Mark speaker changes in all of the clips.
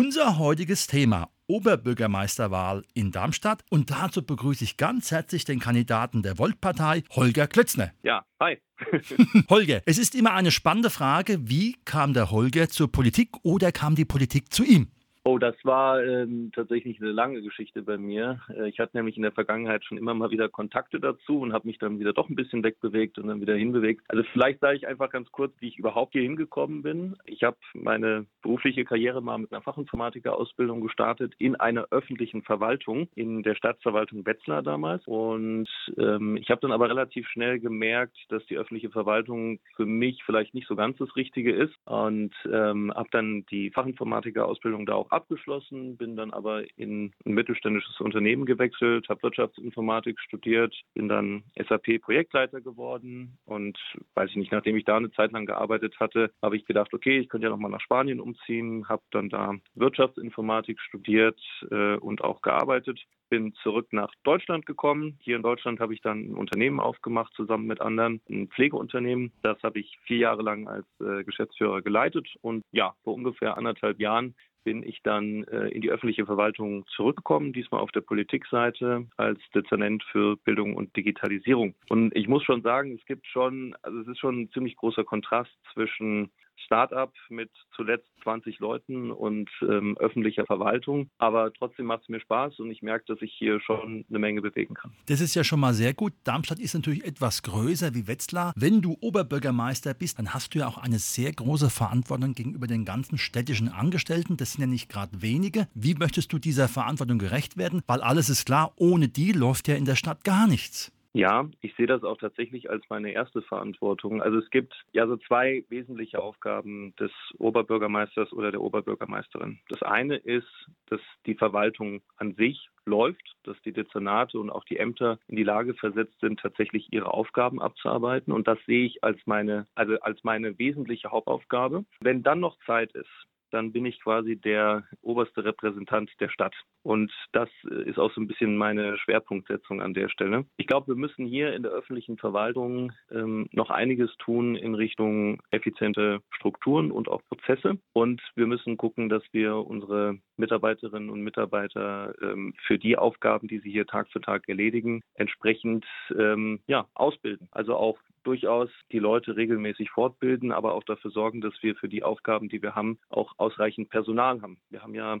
Speaker 1: Unser heutiges Thema Oberbürgermeisterwahl in Darmstadt und dazu begrüße ich ganz herzlich den Kandidaten der Volt-Partei, Holger Klötzner.
Speaker 2: Ja, hi.
Speaker 1: Holger, es ist immer eine spannende Frage, wie kam der Holger zur Politik oder kam die Politik zu ihm?
Speaker 2: Oh, das war ähm, tatsächlich eine lange Geschichte bei mir. Äh, ich hatte nämlich in der Vergangenheit schon immer mal wieder Kontakte dazu und habe mich dann wieder doch ein bisschen wegbewegt und dann wieder hinbewegt. Also vielleicht sage ich einfach ganz kurz, wie ich überhaupt hier hingekommen bin. Ich habe meine berufliche Karriere mal mit einer Fachinformatiker-Ausbildung gestartet in einer öffentlichen Verwaltung in der Stadtverwaltung Wetzlar damals. Und ähm, ich habe dann aber relativ schnell gemerkt, dass die öffentliche Verwaltung für mich vielleicht nicht so ganz das Richtige ist und ähm, habe dann die Fachinformatiker-Ausbildung da auch abgeschlossen, bin dann aber in ein mittelständisches Unternehmen gewechselt, habe Wirtschaftsinformatik studiert, bin dann SAP-Projektleiter geworden und weiß ich nicht, nachdem ich da eine Zeit lang gearbeitet hatte, habe ich gedacht, okay, ich könnte ja nochmal nach Spanien umziehen, habe dann da Wirtschaftsinformatik studiert äh, und auch gearbeitet bin zurück nach Deutschland gekommen. Hier in Deutschland habe ich dann ein Unternehmen aufgemacht, zusammen mit anderen, ein Pflegeunternehmen. Das habe ich vier Jahre lang als äh, Geschäftsführer geleitet. Und ja, vor ungefähr anderthalb Jahren bin ich dann äh, in die öffentliche Verwaltung zurückgekommen, diesmal auf der Politikseite als Dezernent für Bildung und Digitalisierung. Und ich muss schon sagen, es gibt schon, also es ist schon ein ziemlich großer Kontrast zwischen Start-up mit zuletzt 20 Leuten und ähm, öffentlicher Verwaltung. Aber trotzdem macht es mir Spaß und ich merke, dass ich hier schon eine Menge bewegen kann.
Speaker 1: Das ist ja schon mal sehr gut. Darmstadt ist natürlich etwas größer wie Wetzlar. Wenn du Oberbürgermeister bist, dann hast du ja auch eine sehr große Verantwortung gegenüber den ganzen städtischen Angestellten. Das sind ja nicht gerade wenige. Wie möchtest du dieser Verantwortung gerecht werden? Weil alles ist klar, ohne die läuft ja in der Stadt gar nichts.
Speaker 2: Ja, ich sehe das auch tatsächlich als meine erste Verantwortung. Also es gibt ja so zwei wesentliche Aufgaben des Oberbürgermeisters oder der Oberbürgermeisterin. Das eine ist, dass die Verwaltung an sich läuft, dass die Dezernate und auch die Ämter in die Lage versetzt sind, tatsächlich ihre Aufgaben abzuarbeiten. Und das sehe ich als meine, also als meine wesentliche Hauptaufgabe. Wenn dann noch Zeit ist, dann bin ich quasi der oberste Repräsentant der Stadt. Und das äh, ist auch so ein bisschen meine Schwerpunktsetzung an der Stelle. Ich glaube, wir müssen hier in der öffentlichen Verwaltung ähm, noch einiges tun in Richtung effiziente Strukturen und auch Prozesse. Und wir müssen gucken, dass wir unsere Mitarbeiterinnen und Mitarbeiter ähm, für die Aufgaben, die sie hier Tag für Tag erledigen, entsprechend ähm, ja, ausbilden. Also auch durchaus die Leute regelmäßig fortbilden, aber auch dafür sorgen, dass wir für die Aufgaben, die wir haben, auch ausreichend Personal haben. Wir haben ja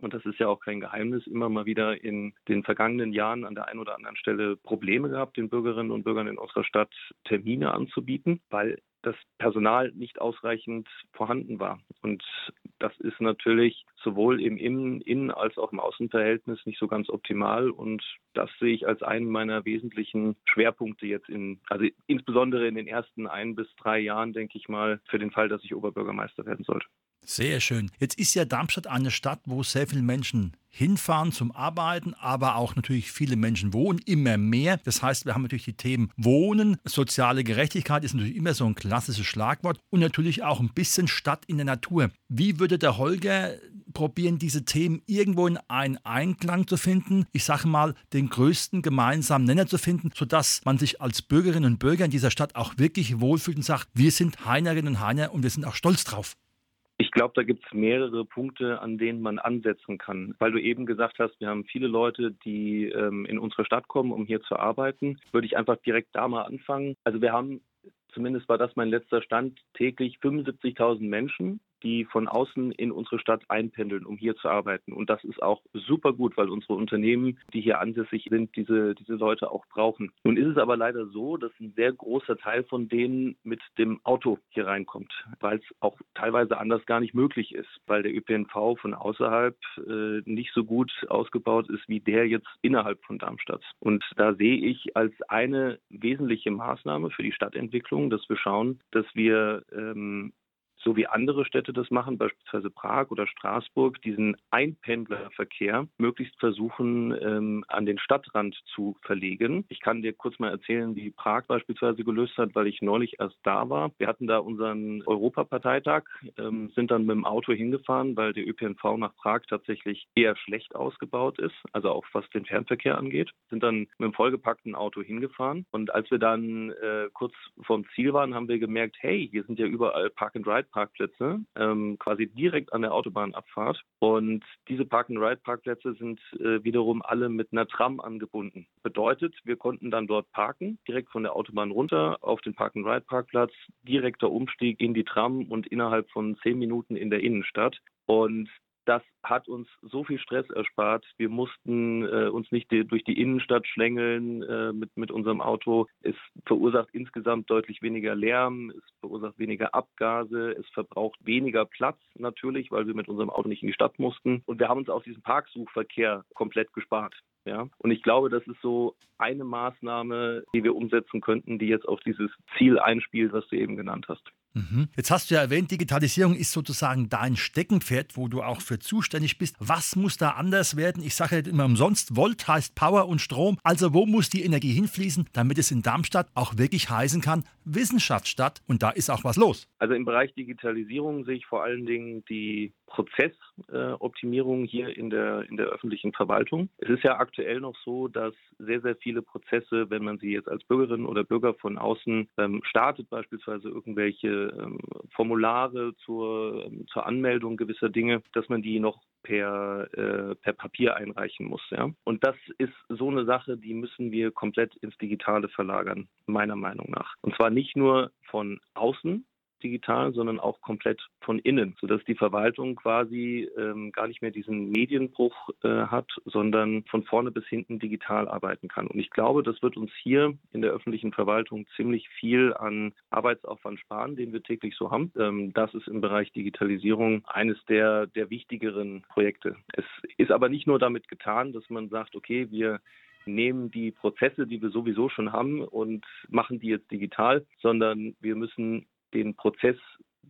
Speaker 2: und das ist ja auch kein Geheimnis, immer mal wieder in den vergangenen Jahren an der einen oder anderen Stelle Probleme gehabt, den Bürgerinnen und Bürgern in unserer Stadt Termine anzubieten, weil das Personal nicht ausreichend vorhanden war. Und das ist natürlich sowohl im Innen-, Innen als auch im Außenverhältnis nicht so ganz optimal. Und das sehe ich als einen meiner wesentlichen Schwerpunkte jetzt in, also insbesondere in den ersten ein bis drei Jahren, denke ich mal, für den Fall, dass ich Oberbürgermeister werden sollte.
Speaker 1: Sehr schön. Jetzt ist ja Darmstadt eine Stadt, wo sehr viele Menschen hinfahren zum Arbeiten, aber auch natürlich viele Menschen wohnen, immer mehr. Das heißt, wir haben natürlich die Themen Wohnen, soziale Gerechtigkeit ist natürlich immer so ein klassisches Schlagwort und natürlich auch ein bisschen Stadt in der Natur. Wie würde der Holger probieren, diese Themen irgendwo in einen Einklang zu finden, ich sage mal, den größten gemeinsamen Nenner zu finden, sodass man sich als Bürgerinnen und Bürger in dieser Stadt auch wirklich wohlfühlt und sagt, wir sind Heinerinnen und Heiner und wir sind auch stolz drauf.
Speaker 2: Ich glaube, da gibt es mehrere Punkte, an denen man ansetzen kann. Weil du eben gesagt hast, wir haben viele Leute, die ähm, in unsere Stadt kommen, um hier zu arbeiten. Würde ich einfach direkt da mal anfangen. Also wir haben zumindest war das mein letzter Stand, täglich 75.000 Menschen, die von außen in unsere Stadt einpendeln, um hier zu arbeiten. Und das ist auch super gut, weil unsere Unternehmen, die hier ansässig sind, diese, diese Leute auch brauchen. Nun ist es aber leider so, dass ein sehr großer Teil von denen mit dem Auto hier reinkommt, weil es auch teilweise anders gar nicht möglich ist, weil der ÖPNV von außerhalb äh, nicht so gut ausgebaut ist wie der jetzt innerhalb von Darmstadt. Und da sehe ich als eine wesentliche Maßnahme für die Stadtentwicklung, dass wir schauen, dass wir ähm, so wie andere Städte das machen, beispielsweise Prag oder Straßburg, diesen Einpendlerverkehr möglichst versuchen, ähm, an den Stadtrand zu verlegen. Ich kann dir kurz mal erzählen, wie Prag beispielsweise gelöst hat, weil ich neulich erst da war. Wir hatten da unseren Europaparteitag, ähm, sind dann mit dem Auto hingefahren, weil der ÖPNV nach Prag tatsächlich eher schlecht ausgebaut ist, also auch was den Fernverkehr angeht. Sind dann mit einem vollgepackten Auto hingefahren und als wir dann äh, kurz vorm Ziel waren, haben wir gemerkt, hey, hier sind ja überall Park-and-Ride Park-and-Ride-Parkplätze, ähm, quasi direkt an der Autobahnabfahrt. Und diese Park-and-Ride-Parkplätze sind äh, wiederum alle mit einer Tram angebunden. Bedeutet, wir konnten dann dort parken, direkt von der Autobahn runter auf den Park-and-Ride-Parkplatz, direkter Umstieg in die Tram und innerhalb von zehn Minuten in der Innenstadt. Und das hat uns so viel Stress erspart. Wir mussten äh, uns nicht die, durch die Innenstadt schlängeln äh, mit, mit unserem Auto. Es verursacht insgesamt deutlich weniger Lärm, es verursacht weniger Abgase, es verbraucht weniger Platz natürlich, weil wir mit unserem Auto nicht in die Stadt mussten. Und wir haben uns auch diesen Parksuchverkehr komplett gespart. Ja? Und ich glaube, das ist so eine Maßnahme, die wir umsetzen könnten, die jetzt auf dieses Ziel einspielt, was du eben genannt hast.
Speaker 1: Mhm. Jetzt hast du ja erwähnt, Digitalisierung ist sozusagen dein Steckenpferd, wo du auch für zuständig bist. Was muss da anders werden? Ich sage ja immer umsonst, Volt heißt Power und Strom. Also wo muss die Energie hinfließen, damit es in Darmstadt auch wirklich heißen kann, Wissenschaftsstadt und da ist auch was los?
Speaker 2: Also im Bereich Digitalisierung sehe ich vor allen Dingen die Prozessoptimierung äh, hier in der, in der öffentlichen Verwaltung. Es ist ja aktuell noch so, dass sehr, sehr viele Prozesse, wenn man sie jetzt als Bürgerin oder Bürger von außen ähm, startet, beispielsweise irgendwelche ähm, Formulare zur, ähm, zur Anmeldung gewisser Dinge, dass man die noch per, äh, per Papier einreichen muss. Ja? Und das ist so eine Sache, die müssen wir komplett ins Digitale verlagern, meiner Meinung nach. Und zwar nicht nur von außen, digital, sondern auch komplett von innen, sodass die Verwaltung quasi ähm, gar nicht mehr diesen Medienbruch äh, hat, sondern von vorne bis hinten digital arbeiten kann. Und ich glaube, das wird uns hier in der öffentlichen Verwaltung ziemlich viel an Arbeitsaufwand sparen, den wir täglich so haben. Ähm, das ist im Bereich Digitalisierung eines der, der wichtigeren Projekte. Es ist aber nicht nur damit getan, dass man sagt, okay, wir nehmen die Prozesse, die wir sowieso schon haben und machen die jetzt digital, sondern wir müssen den Prozess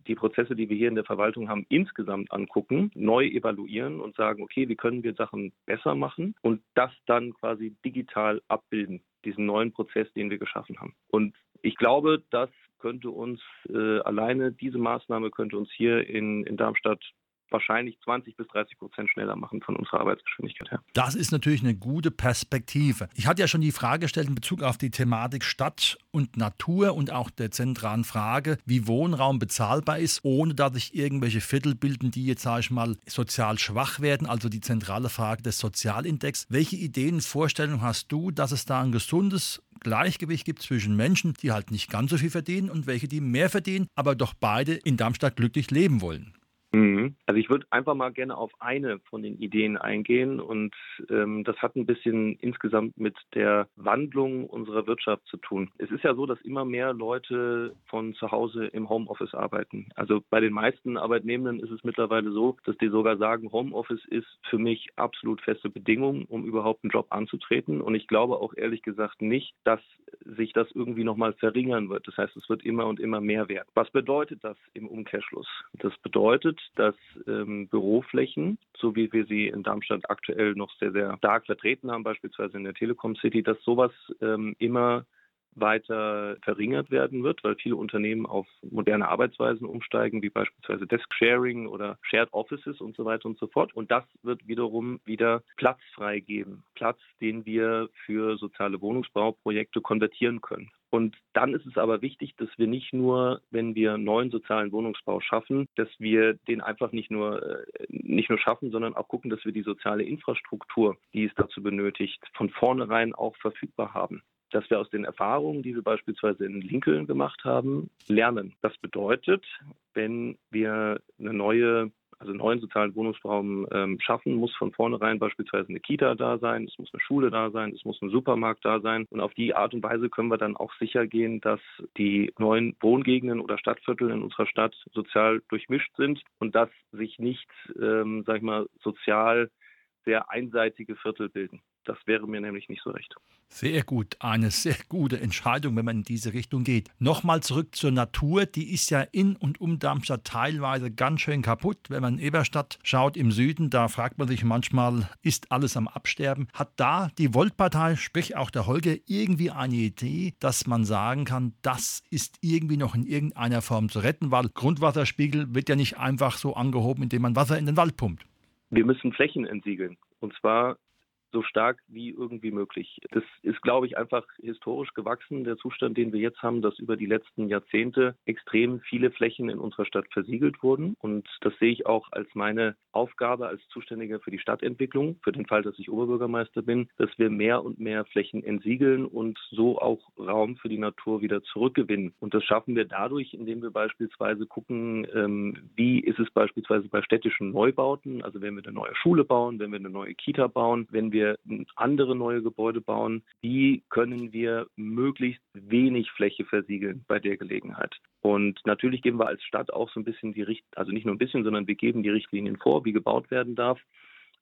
Speaker 2: die Prozesse, die wir hier in der Verwaltung haben, insgesamt angucken, neu evaluieren und sagen, okay, wie können wir Sachen besser machen und das dann quasi digital abbilden, diesen neuen Prozess, den wir geschaffen haben. Und ich glaube, das könnte uns äh, alleine, diese Maßnahme könnte uns hier in, in Darmstadt wahrscheinlich 20 bis 30 Prozent schneller machen von unserer Arbeitsgeschwindigkeit her.
Speaker 1: Das ist natürlich eine gute Perspektive. Ich hatte ja schon die Frage gestellt in Bezug auf die Thematik Stadt und Natur und auch der zentralen Frage, wie Wohnraum bezahlbar ist, ohne dass sich irgendwelche Viertel bilden, die jetzt, sage ich mal, sozial schwach werden. Also die zentrale Frage des Sozialindex. Welche Ideen, Vorstellungen hast du, dass es da ein gesundes Gleichgewicht gibt zwischen Menschen, die halt nicht ganz so viel verdienen und welche, die mehr verdienen, aber doch beide in Darmstadt glücklich leben wollen?
Speaker 2: Mhm. Also ich würde einfach mal gerne auf eine von den Ideen eingehen und ähm, das hat ein bisschen insgesamt mit der Wandlung unserer Wirtschaft zu tun. Es ist ja so, dass immer mehr Leute von zu Hause im Homeoffice arbeiten. Also bei den meisten Arbeitnehmenden ist es mittlerweile so, dass die sogar sagen, Homeoffice ist für mich absolut feste Bedingung, um überhaupt einen Job anzutreten. Und ich glaube auch ehrlich gesagt nicht, dass sich das irgendwie nochmal verringern wird. Das heißt, es wird immer und immer mehr werden. Was bedeutet das im Umkehrschluss? Das bedeutet, dass ähm, Büroflächen, so wie wir sie in Darmstadt aktuell noch sehr, sehr stark vertreten haben, beispielsweise in der Telekom City, dass sowas ähm, immer weiter verringert werden wird, weil viele Unternehmen auf moderne Arbeitsweisen umsteigen, wie beispielsweise Desk Sharing oder Shared Offices und so weiter und so fort. Und das wird wiederum wieder Platz freigeben. Platz, den wir für soziale Wohnungsbauprojekte konvertieren können. Und dann ist es aber wichtig, dass wir nicht nur, wenn wir neuen sozialen Wohnungsbau schaffen, dass wir den einfach nicht nur, äh, nicht nur schaffen, sondern auch gucken, dass wir die soziale Infrastruktur, die es dazu benötigt, von vornherein auch verfügbar haben dass wir aus den Erfahrungen, die wir beispielsweise in Lincoln gemacht haben, lernen. Das bedeutet, wenn wir eine neue also einen neuen sozialen Wohnungsraum ähm, schaffen, muss von vornherein beispielsweise eine Kita da sein, es muss eine Schule da sein, es muss ein Supermarkt da sein. Und auf die Art und Weise können wir dann auch sicher gehen, dass die neuen Wohngegenden oder Stadtviertel in unserer Stadt sozial durchmischt sind und dass sich nicht, ähm, sag ich mal, sozial sehr einseitige Viertel bilden. Das wäre mir nämlich nicht so recht.
Speaker 1: Sehr gut, eine sehr gute Entscheidung, wenn man in diese Richtung geht. Nochmal zurück zur Natur, die ist ja in und um Darmstadt teilweise ganz schön kaputt. Wenn man in Eberstadt schaut im Süden, da fragt man sich manchmal, ist alles am Absterben? Hat da die Voltpartei, sprich auch der Holger, irgendwie eine Idee, dass man sagen kann, das ist irgendwie noch in irgendeiner Form zu retten, weil Grundwasserspiegel wird ja nicht einfach so angehoben, indem man Wasser in den Wald pumpt.
Speaker 2: Wir müssen Flächen entsiegeln. Und zwar so stark wie irgendwie möglich. Das ist, glaube ich, einfach historisch gewachsen, der Zustand, den wir jetzt haben, dass über die letzten Jahrzehnte extrem viele Flächen in unserer Stadt versiegelt wurden. Und das sehe ich auch als meine Aufgabe als Zuständiger für die Stadtentwicklung, für den Fall, dass ich Oberbürgermeister bin, dass wir mehr und mehr Flächen entsiegeln und so auch Raum für die Natur wieder zurückgewinnen. Und das schaffen wir dadurch, indem wir beispielsweise gucken, ähm, wie ist es beispielsweise bei städtischen Neubauten, also wenn wir eine neue Schule bauen, wenn wir eine neue Kita bauen, wenn wir andere neue Gebäude bauen, wie können wir möglichst wenig Fläche versiegeln bei der Gelegenheit. Und natürlich geben wir als Stadt auch so ein bisschen die Richt also nicht nur ein bisschen, sondern wir geben die Richtlinien vor, wie gebaut werden darf.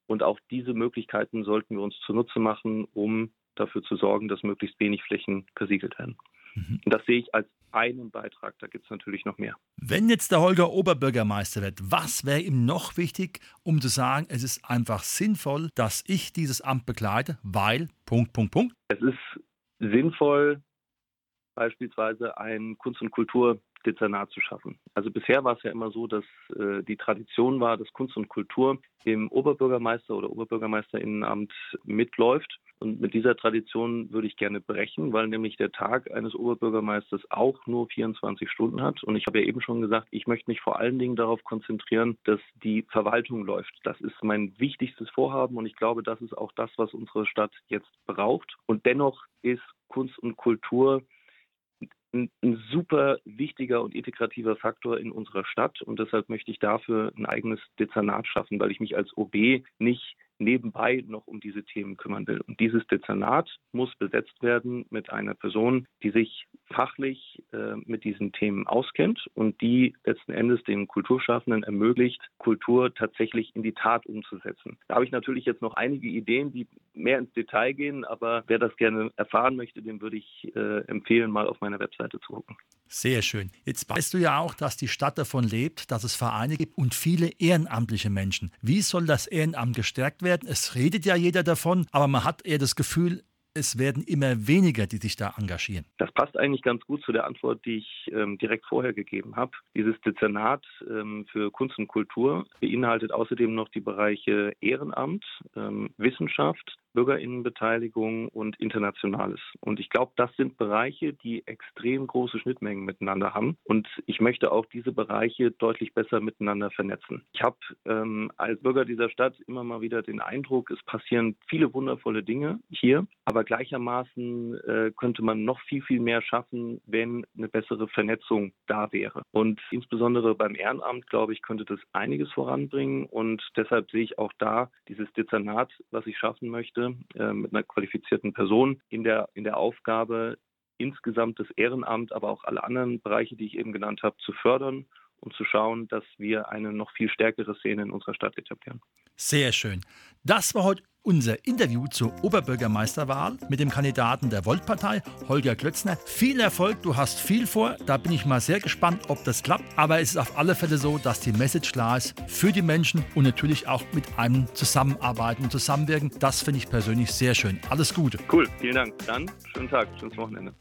Speaker 2: Und auch diese Möglichkeiten sollten wir uns zunutze machen, um dafür zu sorgen, dass möglichst wenig Flächen versiegelt werden. Mhm. Und das sehe ich als einen Beitrag. Da gibt es natürlich noch mehr.
Speaker 1: Wenn jetzt der Holger Oberbürgermeister wird, was wäre ihm noch wichtig, um zu sagen, es ist einfach sinnvoll, dass ich dieses Amt begleite, weil Punkt, Punkt, Punkt?
Speaker 2: Es ist sinnvoll, beispielsweise ein Kunst- und Kulturdezernat zu schaffen. Also bisher war es ja immer so, dass äh, die Tradition war, dass Kunst und Kultur im Oberbürgermeister oder Oberbürgermeisterinnenamt mitläuft. Und mit dieser Tradition würde ich gerne brechen, weil nämlich der Tag eines Oberbürgermeisters auch nur 24 Stunden hat. Und ich habe ja eben schon gesagt, ich möchte mich vor allen Dingen darauf konzentrieren, dass die Verwaltung läuft. Das ist mein wichtigstes Vorhaben und ich glaube, das ist auch das, was unsere Stadt jetzt braucht. Und dennoch ist Kunst und Kultur ein, ein, super wichtiger und integrativer Faktor in unserer Stadt und deshalb möchte ich dafür ein eigenes Dezernat schaffen, weil ich mich als OB nicht nebenbei noch um diese Themen kümmern will. Und dieses Dezernat muss besetzt werden mit einer Person, die sich fachlich äh, mit diesen Themen auskennt und die letzten Endes den Kulturschaffenden ermöglicht, Kultur tatsächlich in die Tat umzusetzen. Da habe ich natürlich jetzt noch einige Ideen, die mehr ins Detail gehen, aber wer das gerne erfahren möchte, dem würde ich äh, empfehlen, mal auf meiner Webseite zu gucken.
Speaker 1: Sehr schön. Jetzt weißt du ja auch, dass die Stadt davon lebt, dass es Vereine gibt und viele ehrenamtliche Menschen. Wie soll das Ehrenamt gestärkt werden? Es redet ja jeder davon, aber man hat eher das Gefühl, es werden immer weniger, die sich da engagieren.
Speaker 2: Das passt eigentlich ganz gut zu der Antwort, die ich ähm, direkt vorher gegeben habe. Dieses Dezernat ähm, für Kunst und Kultur beinhaltet außerdem noch die Bereiche Ehrenamt, ähm, Wissenschaft, Bürgerinnenbeteiligung und Internationales. Und ich glaube, das sind Bereiche, die extrem große Schnittmengen miteinander haben. Und ich möchte auch diese Bereiche deutlich besser miteinander vernetzen. Ich habe ähm, als Bürger dieser Stadt immer mal wieder den Eindruck, es passieren viele wundervolle Dinge hier, aber gleichermaßen äh, könnte man noch viel, viel mehr schaffen, wenn eine bessere Vernetzung da wäre. Und insbesondere beim Ehrenamt, glaube ich, könnte das einiges voranbringen. Und deshalb sehe ich auch da dieses Dezernat, was ich schaffen möchte, äh, mit einer qualifizierten Person in der, in der Aufgabe, insgesamt das Ehrenamt, aber auch alle anderen Bereiche, die ich eben genannt habe, zu fördern und zu schauen, dass wir eine noch viel stärkere Szene in unserer Stadt etablieren.
Speaker 1: Sehr schön. Das war heute unser Interview zur Oberbürgermeisterwahl mit dem Kandidaten der Volt-Partei, Holger Klötzner. Viel Erfolg, du hast viel vor. Da bin ich mal sehr gespannt, ob das klappt. Aber es ist auf alle Fälle so, dass die Message klar ist für die Menschen und natürlich auch mit einem zusammenarbeiten und zusammenwirken. Das finde ich persönlich sehr schön. Alles Gute.
Speaker 2: Cool, vielen Dank. Dann schönen Tag, schönes Wochenende.